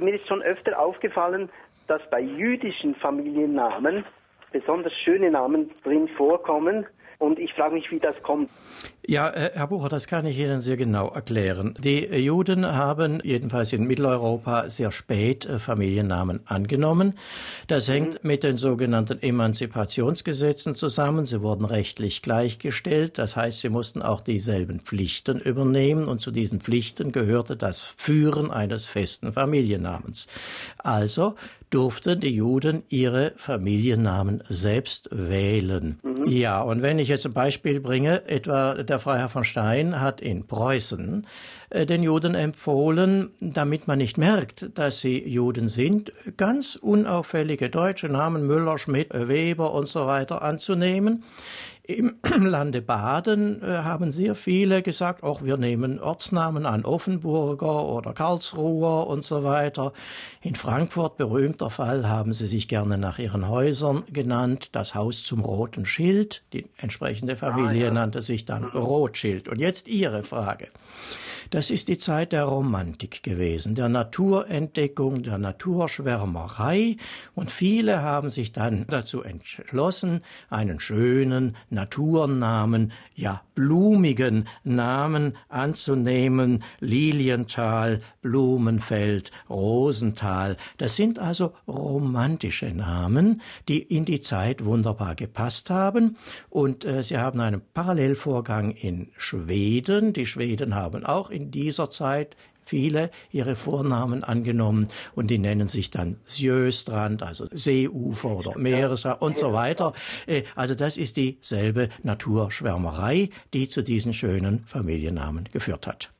mir ist schon öfter aufgefallen, dass bei jüdischen Familiennamen besonders schöne Namen drin vorkommen. Und ich frage mich, wie das kommt. Ja, äh, Herr Bucher, das kann ich Ihnen sehr genau erklären. Die Juden haben jedenfalls in Mitteleuropa sehr spät äh, Familiennamen angenommen. Das mhm. hängt mit den sogenannten Emanzipationsgesetzen zusammen. Sie wurden rechtlich gleichgestellt. Das heißt, sie mussten auch dieselben Pflichten übernehmen. Und zu diesen Pflichten gehörte das Führen eines festen Familiennamens. Also durften die Juden ihre Familiennamen selbst wählen. Mhm. Ja, und wenn ich jetzt ein Beispiel bringe, etwa der Freiherr von Stein hat in Preußen äh, den Juden empfohlen, damit man nicht merkt, dass sie Juden sind, ganz unauffällige deutsche Namen Müller, Schmidt, Weber und so weiter anzunehmen. Im Lande Baden äh, haben sehr viele gesagt, auch wir nehmen Ortsnamen an, Offenburger oder Karlsruher und so weiter. In Frankfurt, berühmter Fall, haben sie sich gerne nach ihren Häusern genannt. Das Haus zum roten Schild, die entsprechende Familie ah, ja. nannte sich dann Rotschild. Und jetzt Ihre Frage. Das ist die Zeit der Romantik gewesen, der Naturentdeckung, der Naturschwärmerei. Und viele haben sich dann dazu entschlossen, einen schönen Naturnamen, ja blumigen Namen anzunehmen. Lilienthal, Blumenfeld, Rosenthal. Das sind also romantische Namen, die in die Zeit wunderbar gepasst haben. Und äh, sie haben einen Parallelvorgang in Schweden. Die Schweden haben auch in dieser Zeit viele ihre Vornamen angenommen und die nennen sich dann Sjöstrand, also Seeufer oder Meeresrand und so weiter. Äh, also das ist dieselbe Naturschwärmerei, die zu diesen schönen Familiennamen geführt hat.